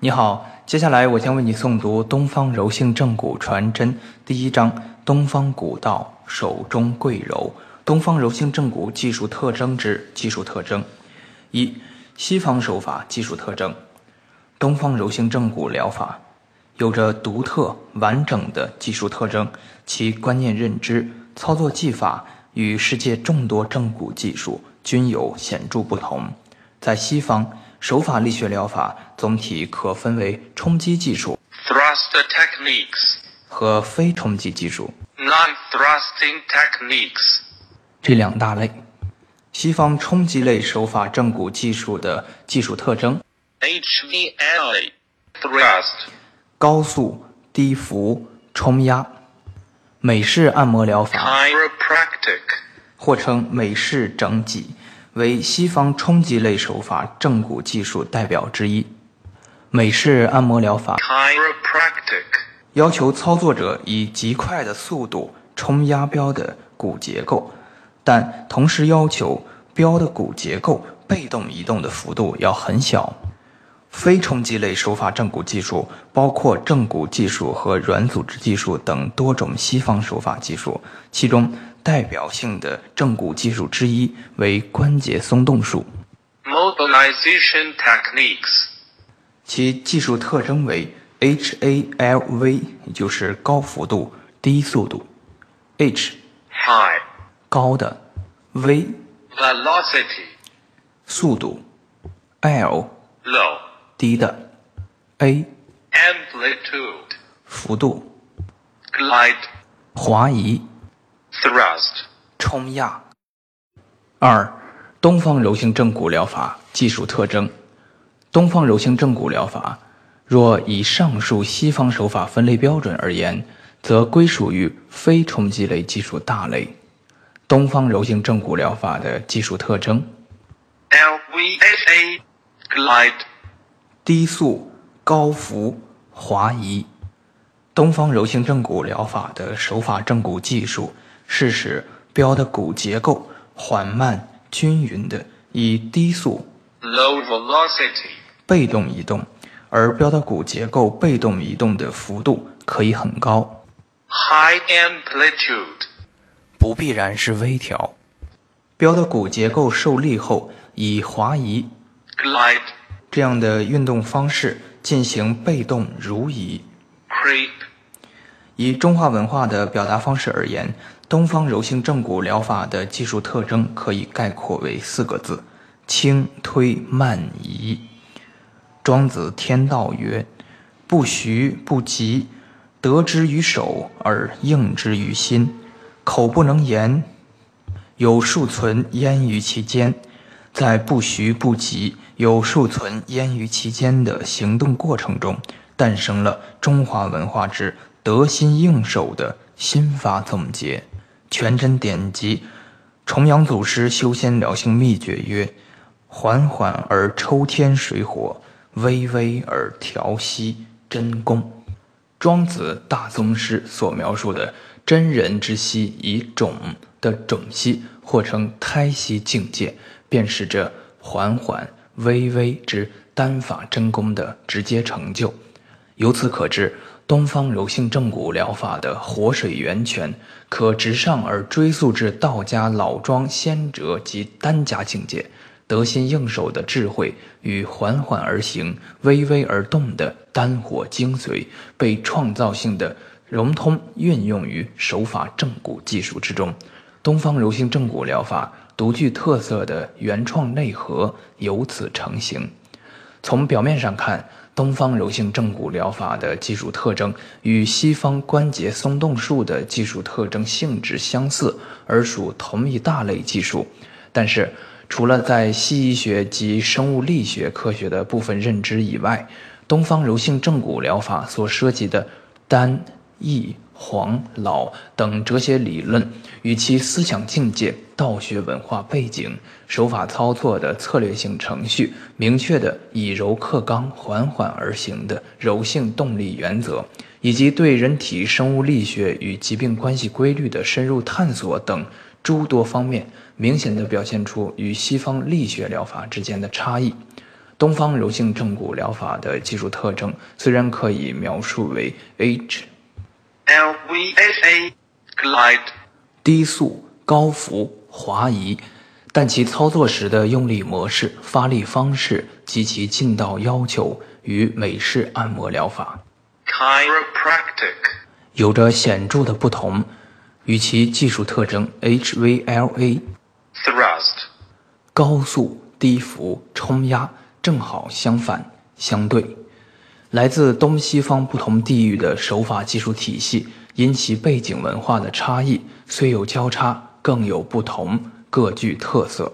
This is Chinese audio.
你好，接下来我将为你诵读《东方柔性正骨传真》第一章：东方古道，手中贵柔。东方柔性正骨技术特征之技术特征：一、西方手法技术特征。东方柔性正骨疗法有着独特完整的技术特征，其观念认知、操作技法与世界众多正骨技术均有显著不同。在西方，手法力学疗法总体可分为冲击技术 Thrust techniques, 和非冲击技术 non-thrusting techniques, 这两大类。西方冲击类手法正骨技术的技术特征：HVLA, thrust, 高速、低幅、冲压。美式按摩疗法 chiropractic, 或称美式整脊，为西方冲击类手法正骨技术代表之一。美式按摩疗法 chiropractic, 要求操作者以极快的速度冲压标的骨结构，但同时要求标的骨结构被动移动的幅度要很小。非冲击类手法正骨技术包括正骨技术和软组织技术等多种西方手法技术，其中代表性的正骨技术之一为关节松动术，mobilization techniques, 其技术特征为 HALV，也就是高幅度、低速度。；H high, 高的，V velocity, 速度，L low, 低的，A amplitude, 幅度，glide, 滑移，thrust, 冲压。二、东方柔性正骨疗法技术特征。东方柔性正骨疗法，若以上述西方手法分类标准而言，则归属于非冲击类技术大类。东方柔性正骨疗法的技术特征：：LVSA glide, 低速、高幅、滑移。东方柔性正骨疗法的手法正骨技术是使标的骨结构缓慢均匀的以低速 low velocity, 被动移动，而标的骨结构被动移动的幅度可以很高，high amplitude, 不必然是微调。标的骨结构受力后，以滑移 glide, 这样的运动方式进行被动如移。creep, 以中华文化的表达方式而言，东方柔性正骨疗法的技术特征可以概括为四个字：轻推慢移。庄子天道曰：“不徐不急，得之于手而应之于心，口不能言，有数存焉于其间。”在不徐不急、有数存焉于其间的行动过程中，诞生了中华文化之得心应手的心法总结。全真典籍重阳祖师修仙疗性秘诀曰：“缓缓而抽天水火，微微而调息真功。”庄子大宗师所描述的真人之息以种的种息，或称胎息境界，便是这缓缓微微之丹法真功的直接成就。由此可知，东方柔性正骨疗法的活水源泉，可直上而追溯至道家老庄先哲及丹家境界。得心应手的智慧与缓缓而行、微微而动的丹火精髓，被创造性的融通运用于手法正骨技术之中。东方柔性正骨疗法独具特色的原创内核由此成型。从表面上看，东方柔性正骨疗法的技术特征与西方关节松动术的技术特征性质相似，而属同一大类技术。但是，除了在西医学及生物力学科学的部分认知以外，东方柔性正骨疗法所涉及的单、易、黄、老等哲学理论，与其思想境界、道学文化背景、手法操作的策略性程序、明确的以柔克刚、缓缓而行的柔性动力原则，以及对人体生物力学与疾病关系规律的深入探索等诸多方面，明显地表现出与西方力学疗法之间的差异。东方柔性正骨疗法的技术特征虽然可以描述为 H LVSA, glide, 低速、高幅、滑移，但其操作时的用力模式、发力方式及其劲道要求与美式按摩疗法 chiropractic, 有着显著的不同，与其技术特征 HVLA thrust, 高速、低幅、冲压正好相反相对。来自东西方不同地域的手法技术体系，因其背景文化的差异，虽有交叉，更有不同，各具特色。